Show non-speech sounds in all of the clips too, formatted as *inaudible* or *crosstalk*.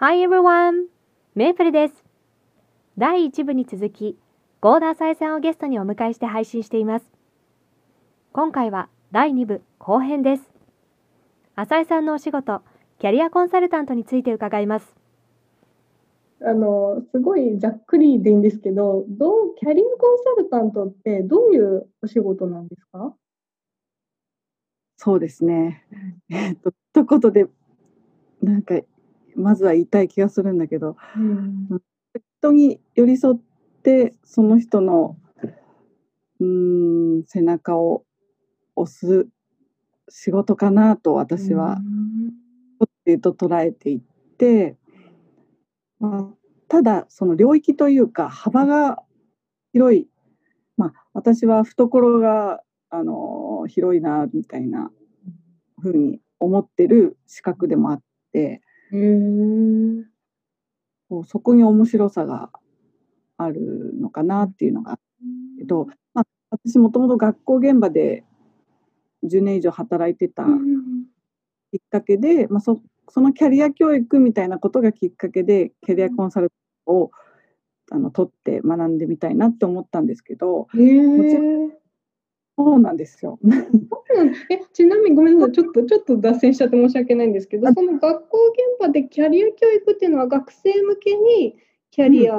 Hi everyone! メープルです。第1部に続き、ゴーダーサイさんをゲストにお迎えして配信しています。今回は第2部後編です。浅井さんのお仕事、キャリアコンサルタントについて伺います。あの、すごいざっくりでいいんですけど、どう、キャリアコンサルタントってどういうお仕事なんですか？そうですね。えっと、一言で、なんか、まずは言いたい気がするんだけど、うん、人に寄り添って、その人の、うーん、背中を押す仕事かなと私は、うと捉えていって、まあ、ただその領域というか幅が広い、まあ、私は懐があの広いなみたいなふうに思ってる資格でもあってうん、こうそこに面白さがあるのかなっていうのがあるけど、まあ、私もともと学校現場で10年以上働いてたきっかけで、まあ、そそのキャリア教育みたいなことがきっかけでキャリアコンサルをあの取って学んでみたいなって思ったんですけどへえもちろそうなんですよ。*laughs* えちなみにごめんなさい。ちょっとちょっと脱線しちゃって申し訳ないんですけどあその学校現場でキャリア教育っていうのは学生向けにキャリア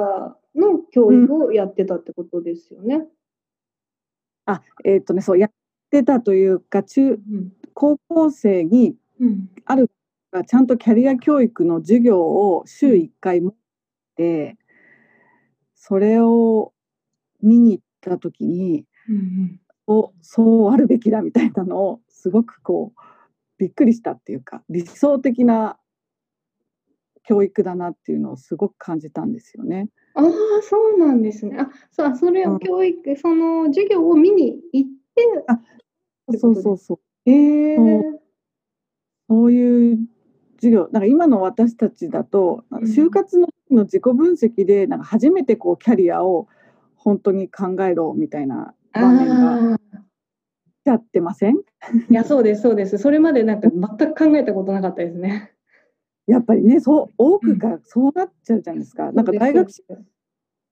の教育をやってたってことですよね。あえっ、とねそうやってたというか中うん。高校生にうん。あるがちゃんとキャリア教育の授業を週1回持ってそれを見に行った時にうんそうそうあるべきだみたいなのをすごくこうびっくりしたっていうか理想的な教育だなっていうのをすごく感じたんですよね。ああ、そうなんですね。あ、そう、それうん。を教育、その授業を見に行って、ってそうそうそう。ええそう。そういう授業。なんか今の私たちだと就活の時の自己分析でなんか初めてこうキャリアを本当に考えろみたいな場面がああ、やってません？いや、そうです、そうです。それまでなんか全く考えたことなかったですね。やっぱりねそう多くがそうなっちゃうじゃないですか。なんか大学そうです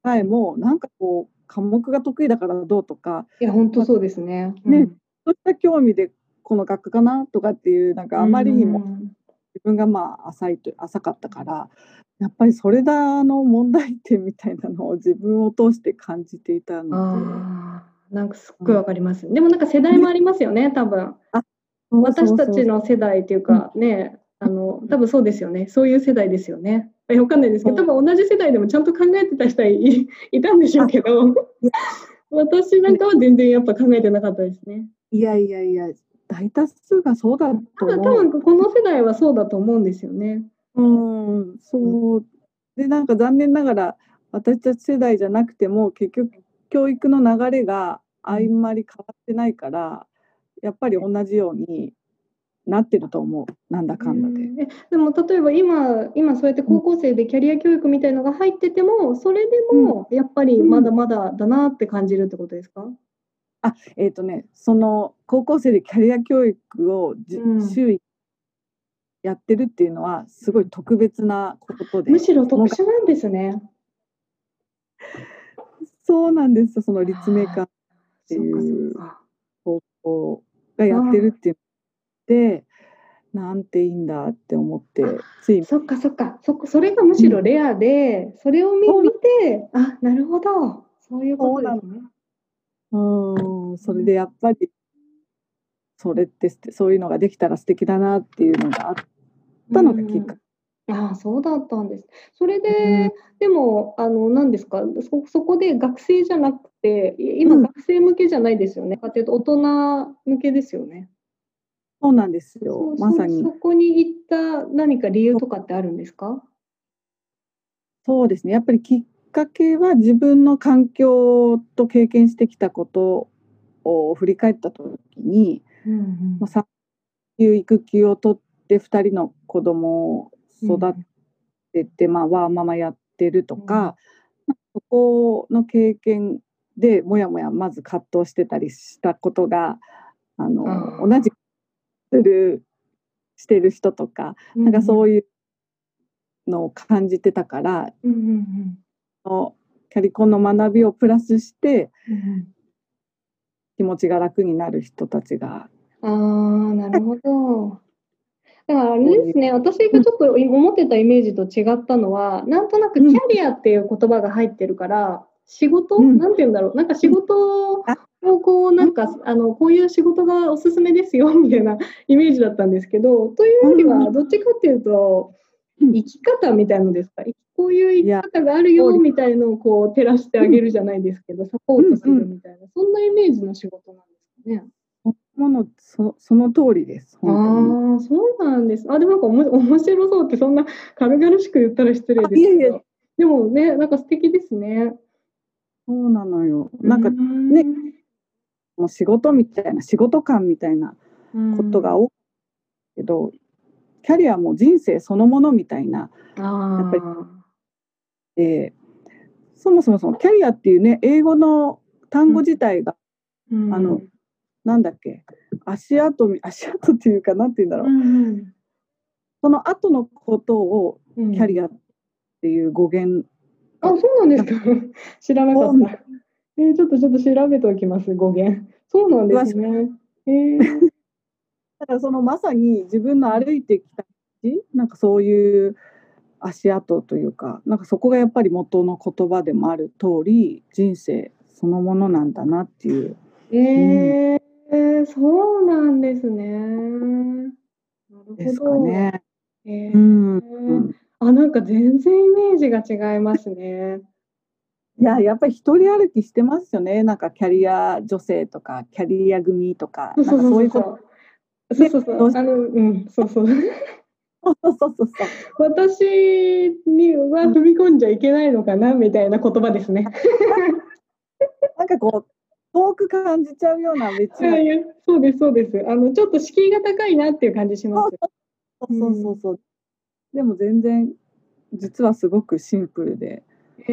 前もなんかこう科目が得意だからどうとか。いや、本当そうですね。ねうん。そういった興味でこの学科かなとかっていうなんかあまりにもうん自分がまあ浅いと浅かったからやっぱりそれだの問題点みたいなのを自分を通して感じていたのでなんかすっごいわかります。でもなんか世代もありますよね、多分。私たちの世代っていうかね、あの多分そうですよね。そういう世代ですよね。えわかんないですけど、多分同じ世代でもちゃんと考えてた人はい *laughs* いたんでしょうけど、私なんかは全然やっぱ考えてなかったですね。いやいやいや大多数がそうだと思う。分この世代はそうだと思うんですよね。うんそうでなんか残念ながら私たち世代じゃなくても結局教育の流れがあんまり変わってないからやっぱり同じようになってると思う。なんだかんだで。えでも例えば今今そうやって高校生でキャリア教育みたいのが入っててもそれでもやっぱりまだまだだなって感じるってことですか、あえっ、とねその高校生でキャリア教育をじ、うん。週1やってるっていうのはすごい特別なことで。むしろ特殊なんですね。そうなんですよその立命館っかいうそっか。高校がやってるって言ってなんていいんだって思ってついそっかそっかそそれがむしろレアで、それを見てあなるほどそういうことですね。うんそれでやっぱりそれってそういうのができたら素敵だなっていうのがあったのがきっかけ。ああそうだったんです。それで、でもあの何ですか？そそこで学生じゃなくてい今うん学生向けじゃないですよね。かというと大人向けですよね。そうなんですよそうまさにそそこに行った何か理由とかってあるんですか？そうですねやっぱりきっかけは自分の環境と経験してきたことを振り返った時に、うんまあ、産休育休を取って2人の子供を育てて、まあ、ワーママやってるとか、まあそこの経験でもやもやまず葛藤してたりしたことがあのあー同じするしてる人とかなんかそういうのを感じてたからうんうんのキャリコンの学びをプラスしてうん気持ちが楽になる人たちがああ、なるほど。だからあれですね、私がちょっと思ってたイメージと違ったのは、なんとなくキャリアっていう言葉が入ってるから、仕事、うん。なんて言うんだろう、なんか仕事をこう、なんか、あの、こういう仕事がおすすめですよ、みたいな *laughs* イメージだったんですけど、というよりは、うん。どっちかっていうと、うん。生き方みたいのですか、こういう生き方があるよ、みたいのをこう、照らしてあげるじゃないですけど、サポートするみたいな、そんなイメージの仕事なんですかね。ものそその通りです本ああ、そうなんです。あ、でもなんかおも *laughs* 面白そうってそんな軽々しく言ったら失礼ですけど。あいえいえ。でもね、なんか素敵ですね。そうなのよ。なんかねもう仕事みたいな仕事感みたいなことが多いけど、キャリアも人生そのものみたいなあやっぱり。でそもそもそのキャリアっていうね英語の単語自体が、りあのなんだっけ？足跡み足跡っていうかなんて言うんだろう、うんその後のことをうん、キャリアっていう語源、あ、そうなんですか。知らなかった。えーちょっとちょっと調べておきます、語源。そうなんですね。えー、だからそのまさに自分の歩いてきた道なんかそういう足跡というかなんかそこがやっぱり元の言葉でもある通り人生そのものなんだなっていう。えーそうなんですね。なるですほど。かね。えーうんうんあ、なんか全然イメージが違いますね。いややっぱり一人歩きしてますよねなんかキャリア女性とかキャリア組とかそうなんかそういうことそう。そうそうあの、うん、そう。そうそうそうそう私には踏み込んじゃいけないのかなみたいな言葉ですね。*laughs* なんかこう遠く感じちゃうような別なはいそうです、そうです。あの、ちょっと敷居が高いなっていう感じします。そうそうそうそう。でも全然実はすごくシンプルで。へ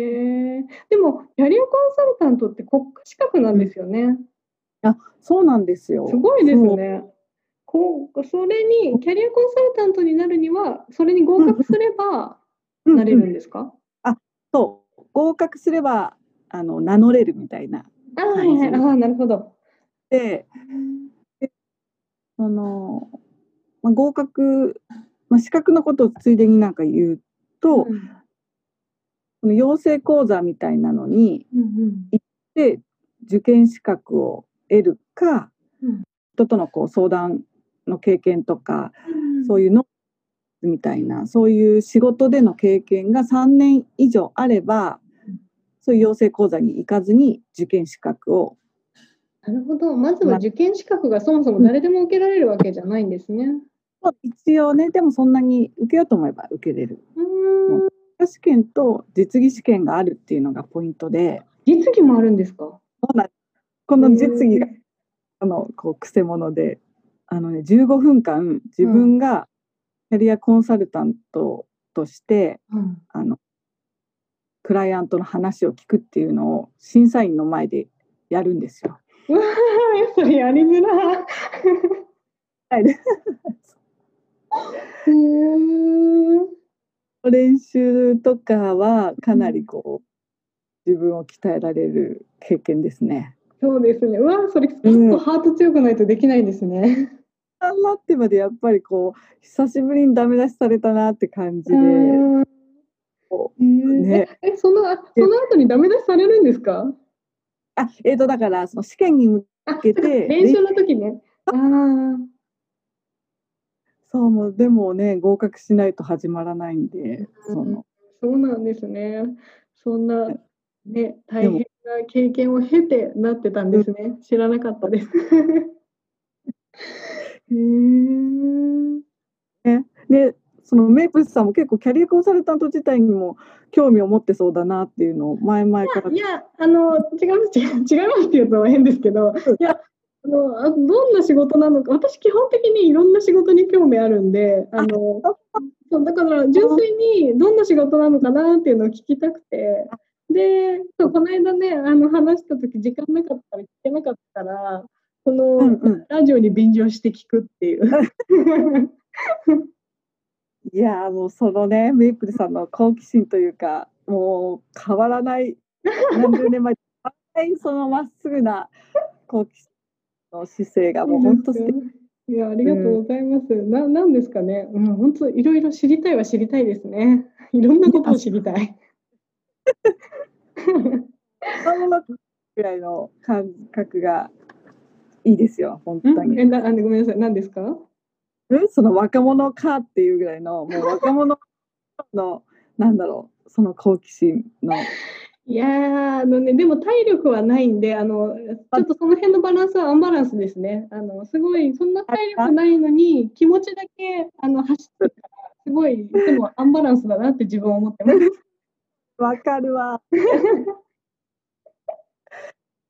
え。でも、キャリアコンサルタントって国家資格なんですよね。そうなんですよ。すごいですね。こう、それに、キャリアコンサルタントになるには、それに合格すれば。なれるうんうんんですか？そう合格すればあの名乗れるみたいな。あーはいはい。ああ、なるほど。で、そのまあ、合格、まあ、資格のことをついでになんか言うと、うんこの養成講座みたいなのにうんで受験資格を得るか、うん人とのこう相談の経験とか、うん。そういうのみたいなそういう仕事での経験が3年以上あれば、うんそういう養成講座に行かずに受験資格を。なるほど。まずは受験資格がそもそも誰でも受けられるわけじゃないんですね。一応ねでもそんなに受けようと思えば受けれる。うーん。試験と実技試験があるっていうのがポイントで。実技もあるんですか？この実技があのこう癖者で。あの、ね、15分間自分がキャリアコンサルタントとして、うん。あのクライアントの話を聞くっていうのを審査員の前でやるんですよ。うわーそれやりづらい。はい *laughs* 練習とかはかなりこう、自分を鍛えられる経験ですね。そうですね。うわーそれ結うん構ハート強くないとできないですね。あんなってまでやっぱりこう久しぶりにダメ出しされたなって感じで、うんこへーねええそのあその後にダメ出しされるんですか？あえー、とだからその試験に向あけて練習の時ね。ああ。そうもうでもね合格しないと始まらないんで、そのそうなんですね。そんな、ね、大変な経験を経てなってたんですね。知らなかったです。へーでそのメイプルさんも結構キャリアコンサルタント自体にも興味を持ってそうだなっていうのを前々から。いや、あの、違います、*laughs* 違いますって言うと変ですけど、いや、あの、あどんな仕事なのか、私基本的にいろんな仕事に興味あるんで、あの、そうだから純粋にどんな仕事なのかなっていうのを聞きたくて、で、そうこの間ね、あの話した時時間なかったら聞けなかったから、この、うんうん。ラジオに便乗して聞くっていう。*laughs* いやーもうそのねメイプルさんの好奇心というかもう変わらない何十年前変わらないそのまっすぐな好奇心の姿勢がもう本当素敵 *laughs* いや、ありがとうございます。な、なんですかね。うん、本当いろいろ知りたいは知りたいですね。*laughs* いろんなことを知りたい。そのぐらいの感覚がいいですよ本当に。え、な、あの、ごめんなさい。何ですか？えその若者かっていうぐらいのもう若者のなんだろうその好奇心のいやー、あのね、でも体力はないんで、あの、ちょっとその辺のバランスはアンバランスですね。あの、すごい、そんな体力ないのに、気持ちだけ、あの、走ってるから、すごい、でもアンバランスだなって自分は思ってます。わかるわ。*laughs*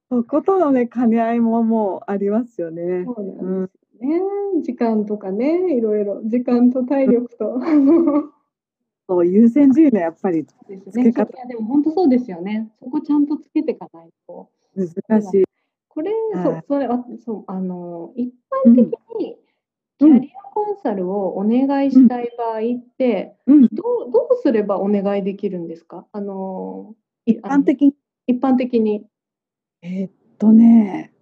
そことのね兼ね合いももうありますよね。そうなんですよね。時間とかね、いろいろ、時間と体力と。*laughs* そう優先順位のやっぱりですね。いやでも本当そうですよね。そこちゃんとつけていかないと。難しい。これ、そう、それ、あ、そう、あの、一般的に。キャリアコンサルをお願いしたい場合って、うん、どう、どうすればお願いできるんですか？あの。一般的に？一般的に。えー、っとね。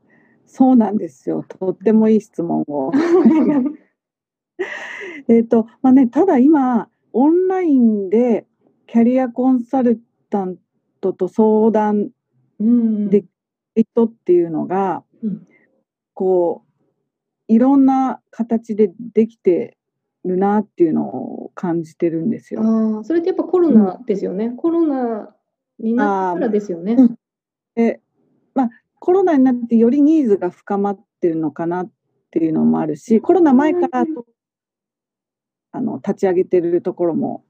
そうなんですよ。とってもいい質問を。*laughs* えっと、まあね、ただ今。オンラインでキャリアコンサルタントと相談できる人っていうのが、うん、こういろんな形でできてるなっていうのを感じてるんですよ。あそれってやっぱコロナですよね。うん、コロナになってからですよね。うん、でまあ、コロナになってよりニーズが深まってるのかなっていうのもあるしコロナ前からあの立ち上げてるところも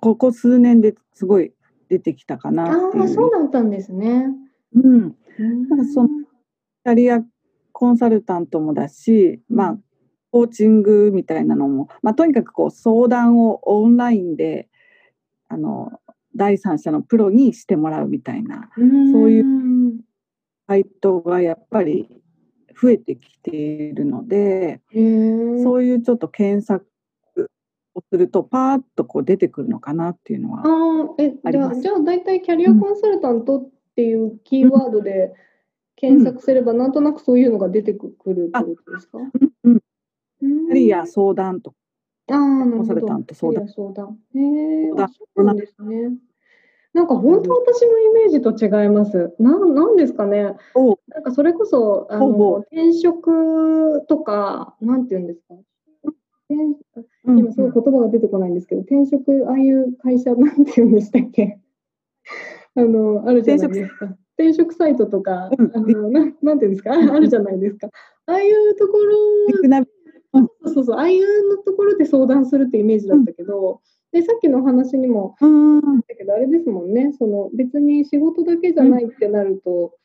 ここ数年ですごい出てきたかなっていう。あそうだったんですね。うん。なんかそのキャリアコンサルタントもだし、まあコーチングみたいなのも、まあとにかくこう相談をオンラインであの第三者のプロにしてもらうみたいな、そういうサイトがやっぱり増えてきているので、そういうちょっと検索をするとパーッとこう出てくるのかなっていうのはあえじゃあじゃあ大体キャリアコンサルタントっていうキーワードで検索すれば、なんとなくそういうのが出てくるってことですか、うん、キャリア相談とか。あコンサルタント相談。相談。へえそうですねなんか本当私のイメージと違います。なんなんですかね。なんかそれこそあの転職とかなんて言うんですか。今すごい言葉が出てこないんですけど、転職、ああいう会社なんて言うんでしたっけ。*laughs* あの、あるじゃないですか。転職サイト。とか、あのななんていうんですか。あるじゃないですか。ああいうところ、そうそう、ああいうのところで相談するってイメージだったけど、でさっきの話にもど、あれですもんね、その別に仕事だけじゃないってなると、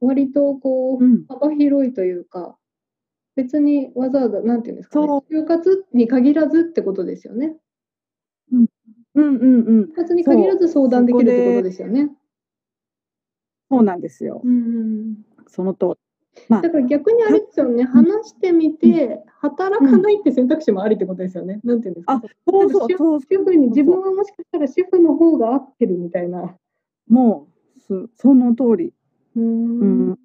割とこう、幅広いというか、別にわざわざ、なんていうんですか、ね、就活に限らずってことですよね。うん、うんうんうん。就活に限らず相談できるってことですよね。そうなんですよ。うん、そのとまあ、だから逆にあれですよね、話してみて、働かないって選択肢もありってことですよね。なんていうんですか。あ、そうそうそう主婦に自分はもしかしたら主婦の方が合ってるみたいな。もうその通り。うん。うん、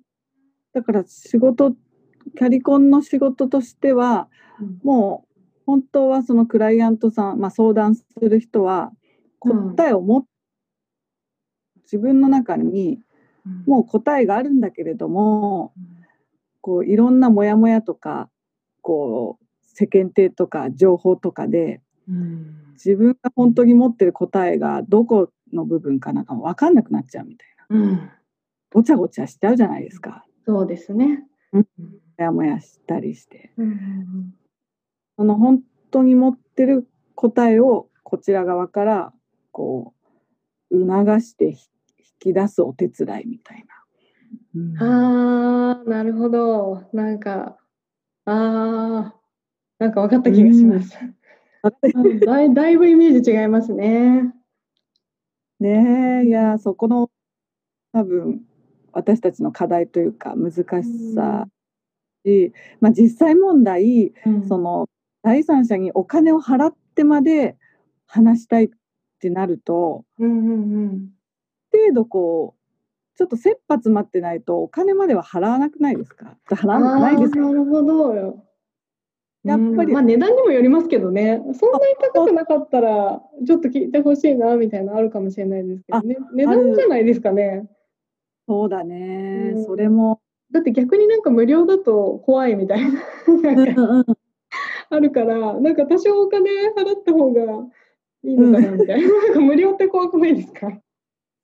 だから仕事キャリコンの仕事としては、うん、もう本当はそのクライアントさん、まあ、相談する人は答えを持っ、うん、自分の中にもう答えがあるんだけれども、うん、こういろんなモヤモヤとかこう世間体とか情報とかで、自分が本当に持ってる答えがどこの部分かなんか分かんなくなっちゃうみたいな、ごちゃごちゃしちゃうじゃないですか。そうですね。もやもやしたりして、うんうんうん、その本当に持ってる答えをこちら側からこう促して引き出すお手伝いみたいな。うん、あーなるほどなんかあーなんか分かった気がします。うん、*laughs* だいだいぶイメージ違いますね。ねえいやそこの多分私たちの課題というか難しさし、まあ、実際問題、うん、その第三者にお金を払っってまで話したいってなると、うんうんうん。程度こう、ちょっと切羽詰まってないとお金までは払わなくないですか？払わないですか？なるほどよ。やっぱりうんまあ値段にもよりますけどね。そんなに高くなかったらちょっと聞いてほしいなみたいなのあるかもしれないですけどね。値段じゃないですかね。そうだね、うんそれも。だって逆になんか無料だと怖いみたいなあるから、なんか多少お金払った方がいいのかなみたいな。なんか無料って怖くないですか？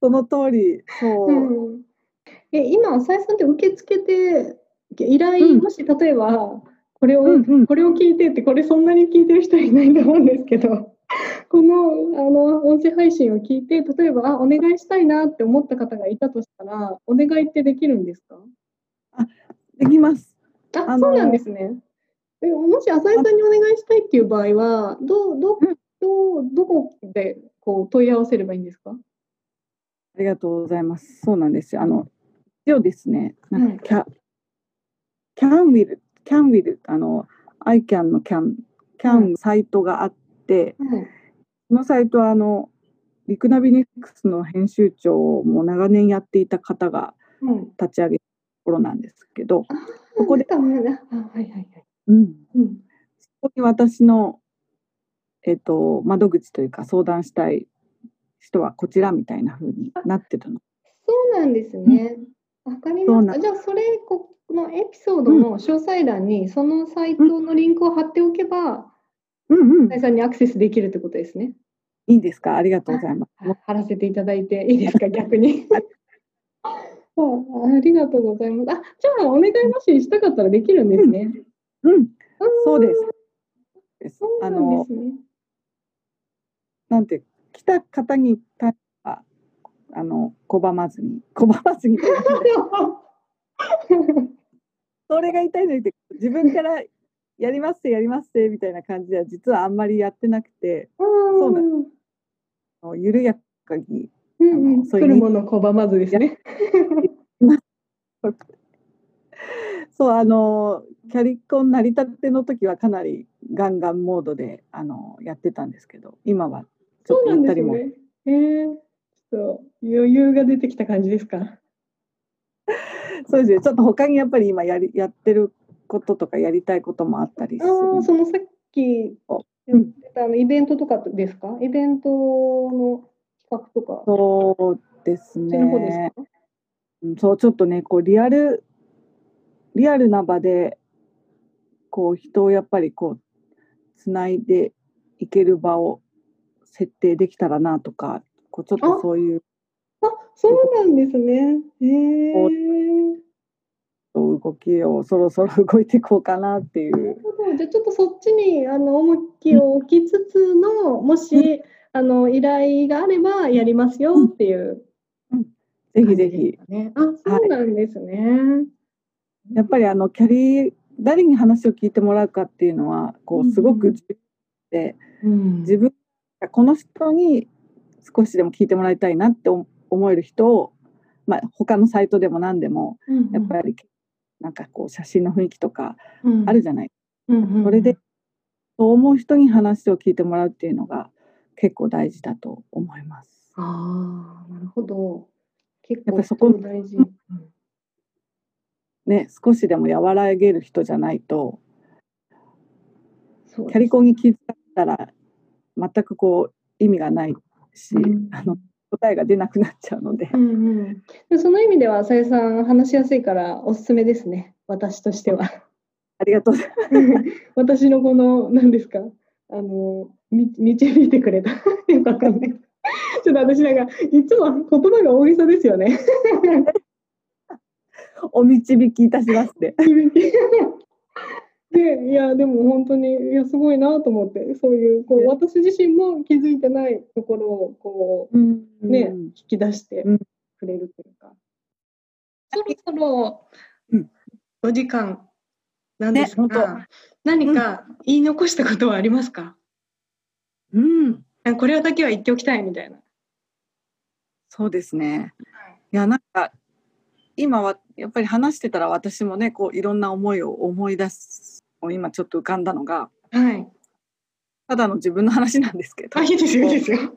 その通り、そう。うん。え今浅井さんって受け付けて依頼、うん。もし例えばこれを、うんうん。これを聞いてってこれそんなに聞いてる人いないと思うんですけど *laughs* このあの音声配信を聞いて例えばあお願いしたいなって思った方がいたとしたらお願いってできるんですか？できます。ああのそうなんですね。えもし浅井さんにお願いしたいっていう場合はどうどうん。どうどこでこう問い合わせればいいんですか？ありがとうございます。そうなんですよ。あの、一応ですね、なんか、キャ、can will, can will, あの、I can の can、can サイトがあって、はいこのサイトは、あの、リクナビネックスの編集長をもう長年やっていた方がはい立ち上げたところなんですけど、あここではいはいはい。うん、うん。そこに私の、えっと、窓口というか相談したい人はこちらみたいな風になってるの。そうなんですね。わかりそうなました。じゃあ、それ、このエピソードの詳細欄に、そのサイトのリンクを貼っておけば、うんうんさんにアクセスできるってことですね。いいですか？ありがとうございます。あ貼らせていただいていいですか、*laughs* 逆に。あありがとうございます。あ、じゃあ、お願いもししたかったらできるんですね。うん、あーそうです。で、すね。なんて、来た方に対は、あの、拒まずに、拒まずに。それが痛いのにって、自分からやりますってやりますってみたいな感じでは、実はあんまりやってなくて、そうなん緩やかに、うんう来るもの拒まずですね。*laughs* そう、あの、キャリコン成り立ての時はかなりガンガンモードで、あの、やってたんですけど、今はちょっそうなんとゆったりも、ですね。えー、ちょっと余裕が出てきた感じですか？*laughs* そうですね、ちょっと他にやっぱり今やりやってることとかやりたいこともあったりする。ああ、そのさっきお。言ってたあのイベントとかですか？イベントの企画とか、そうですね。か？うんそう、ちょっとね、こう、リアル、リアルな場で、こう、人をやっぱりこう、つないでいける場を設定できたらなとか、こう、ちょっとあそういうあ、そうなんですね。へえ。動きをそろそろ動いていこうかなっていう。じゃあちょっとそっちにあの重きを置きつつの、もしあの依頼があればやりますよっていうぜひ感じですぜひ。かね。あ、そうなんですね。やっぱりあの、キャリー、誰に話を聞いてもらうかっていうのは、こう、すごうんうんく重要で、うん自分がこの人に少しでも聞いてもらいたいなって思思える人を、まあ、他のサイトでも何でもやっぱりなんかこう写真の雰囲気とかあるじゃない、うんうんうん。それでそう思う人に話を聞いてもらうっていうのが結構大事だと思います。ああ、なるほど。結構そこね、少しでも和らげる人じゃないとキャリコンに気づかったら全くこう意味がないし、うん。あの答えが出なくなっちゃうので、うんうん、でその意味では浅井さん話しやすいからおすすめですね。私としては。ありがとうございます。*laughs* 私のこの何ですか？あのみ導いてくれた。*laughs* よくわかんない。ちょっと私なんかいつも言葉が大げさですよね。*laughs* お導きいたしますって。でいやでも本当にいやすごいなと思ってそういうこうね。私自身も気づいてないところをこうね、うん。引き出してうん。くれるというか、そろそろうん。お時間なんですねが、本何か言い残したことはありますか、うん、あこれだけは言っておきたいみたいな。そうですね。いやなんか今はやっぱり話してたら私もねこういろんな思いを思い出す今ちょっと浮かんだのがはい。ただの自分の話なんですけど。あ、いいですよ、いいですよ。*laughs*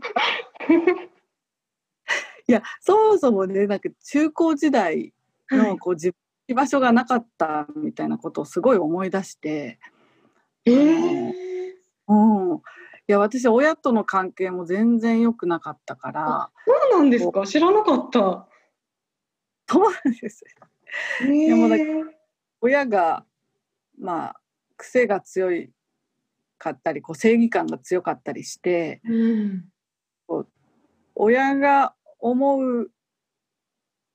いや、そもそもね、なんか中高時代のこう自分居場所がなかったみたいなことをすごい思い出して。えー、うん。いや、私、親との関係も全然良くなかったから。そうなんですか？知らなかった。そうなんですよ。えー、やもうだ親が、まあ、癖が強いかったり、こう正義感が強かったりして、うん、親が思う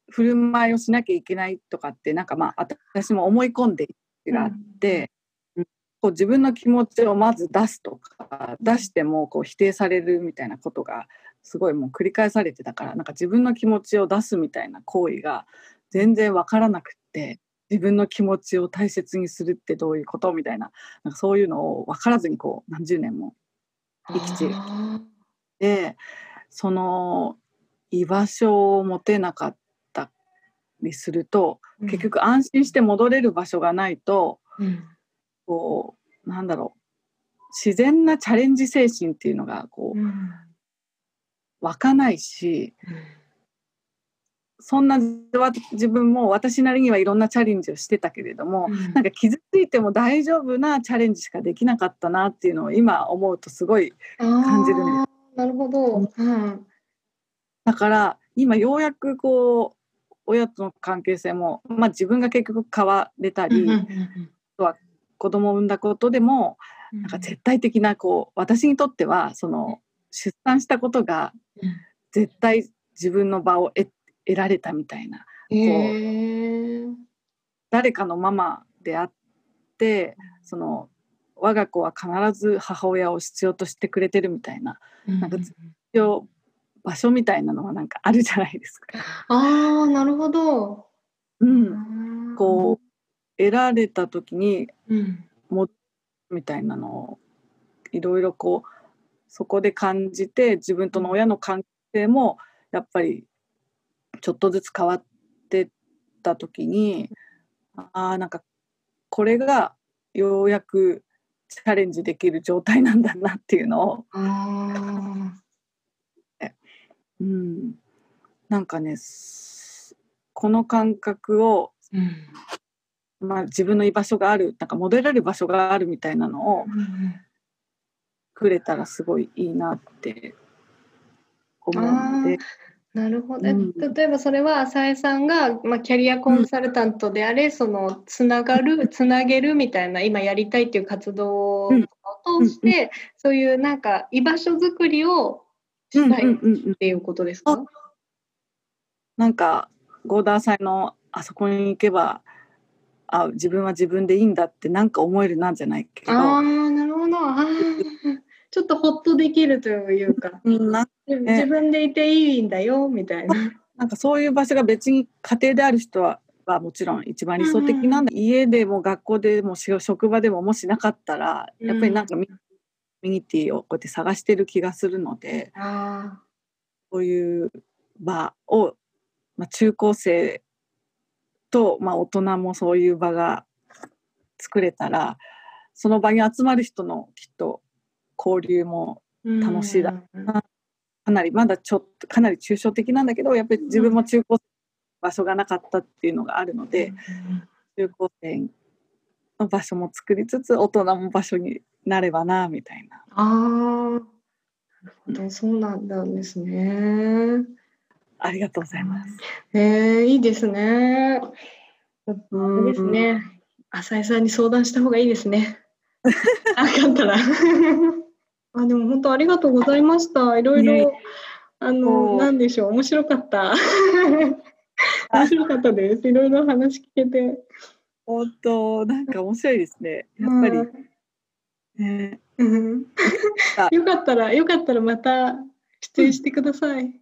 振る舞いをしなきゃいけないとかってなんかまあ私も思い込んでがあって、うん、こう自分の気持ちをまず出すとか出してもこう否定されるみたいなことがすごいもう繰り返されてたからなんか自分の気持ちを出すみたいな行為が全然分からなくって。自分の気持ちを大切にするってどういうこと？みたいな。なんかそういうのを分からずにこう何十年も生きて。でその居場所を持てなかったりすると、うん、結局安心して戻れる場所がないと、うん、こうなんだろう。自然なチャレンジ精神っていうのがこう、うん、湧かないし、そんな自分も私なりにはいろんなチャレンジをしてたけれども、なんか傷ついても大丈夫なチャレンジしかできなかったなっていうのを今思うとすごい感じるんです。なるほど、うん。だから今ようやくこう親との関係性も、まあ、自分が結局変われたり、あとは子供を産んだことでも、なんか絶対的なこう私にとってはその出産したことが絶対自分の場を得得られたみたいな、えー、誰かのママであってその我が子は必ず母親を必要としてくれてるみたいな,、なんか必要場所みたいなのはなんかあるじゃないですか。ああなるほど。うん、こう得られた時に、うん、もみたいなのをいろいろこうそこで感じて自分との親の関係もやっぱりちょっとずつ変わってった時にああなんかこれがようやくチャレンジできる状態なんだなっていうのを。うん、なんかねこの感覚を、うん、まあ、自分の居場所があるなんか戻れる場所があるみたいなのをくれたらすごいいいなって思うので。なるほど、うん、例えばそれは浅井さんが、まあ、キャリアコンサルタントであれ、うん、そのつながるつなげるみたいな今やりたいっていう活動を通して、うん、そういうなんか居場所づくりをしたいっていうことですか、なんかゴーダー祭のあそこに行けばあ自分は自分でいいんだってなんか思えるなんじゃないけど。あなるほど。あちょっとほっとできるというか、なね、自分でいていいんだよみたいな。*laughs* なんかそういう場所が別に家庭である人ははもちろん一番理想的なんだ、うん、家でも学校でも職場でももしなかったらやっぱりなんかミニティをこうやって探してる気がするので、うん、そういう場を、まあ、中高生と、まあ、大人もそういう場が作れたらその場に集まる人のきっと交流も楽しいだろうな、かなりまだちょっとかなり抽象的なんだけどやっぱり自分も中高生場所がなかったっていうのがあるので、中高生の場所も作りつつ大人も場所になればなみたいな。あなるほどそうなんですね。ありがとうございます。えー、いいですね。うんですね。浅井さんに相談した方がいいですね。*laughs* あかったら。あでも本当ありがとうございました。いろいろ、あのなんでしょう面白かった。面白かったです。いろいろ話聞けて。本当なんか面白いですね。やっぱり。ね、うん、よかったらよかったらまた出演してください。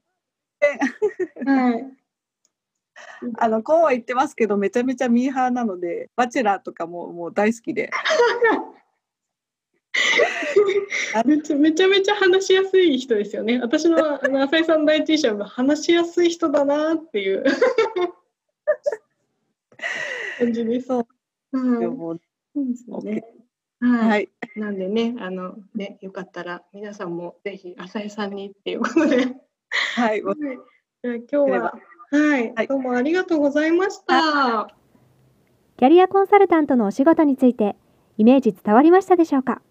はい。あのこうは言ってますけどめちゃめちゃミーハーなのでバチェラーとかももう大好きで。*laughs* めちゃめちゃめちゃ話しやすい人ですよね。私のあの浅井さん第一印象は話しやすい人だなっていう *laughs* 感じです。そう。うん、でもそうですよね。はい。はい。なんでね、あのね、よかったら皆さんもぜひ浅井さんにっていうことで。はい。はい、じゃあ今日は、はい、はいどうもありがとうございました。キャリアコンサルタントのお仕事についてイメージ伝わりましたでしょうか？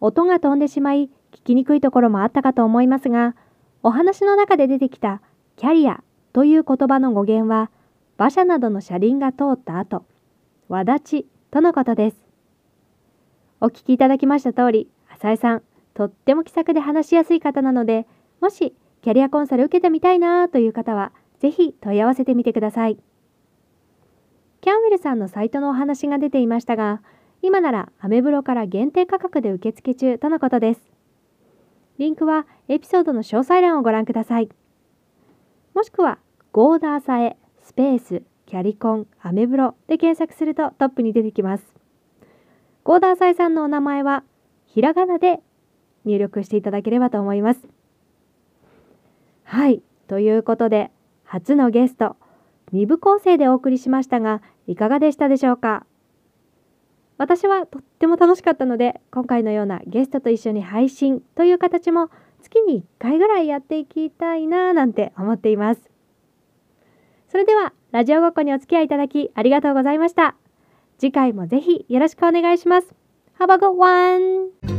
音が飛んでしまい聞きにくいところもあったかと思いますがお話の中で出てきたキャリアという言葉の語源は馬車などの車輪が通った後輪立ちとのことです。お聞きいただきました通り浅井さんとっても気さくで話しやすい方なのでもしキャリアコンサル受けてみたいなという方はぜひ問い合わせてみてください。キャンウェルさんのサイトのお話が出ていましたが、今ならアメブロから限定価格で受付中とのことです。リンクはエピソードの詳細欄をご覧ください。もしくは、ゴーダーサエ、スペース、キャリコン、アメブロで検索するとトップに出てきます。ゴーダーサエさんのお名前は、ひらがなで入力していただければと思います。はい、ということで、初のゲスト、2部構成でお送りしましたがいかがでしたでしょうか？私はとっても楽しかったので今回のようなゲストと一緒に配信という形も月に1回ぐらいやっていきたいなぁなんて思っています。それではラジオごっこにお付き合いいただきありがとうございました。次回もぜひよろしくお願いします。Have a good one!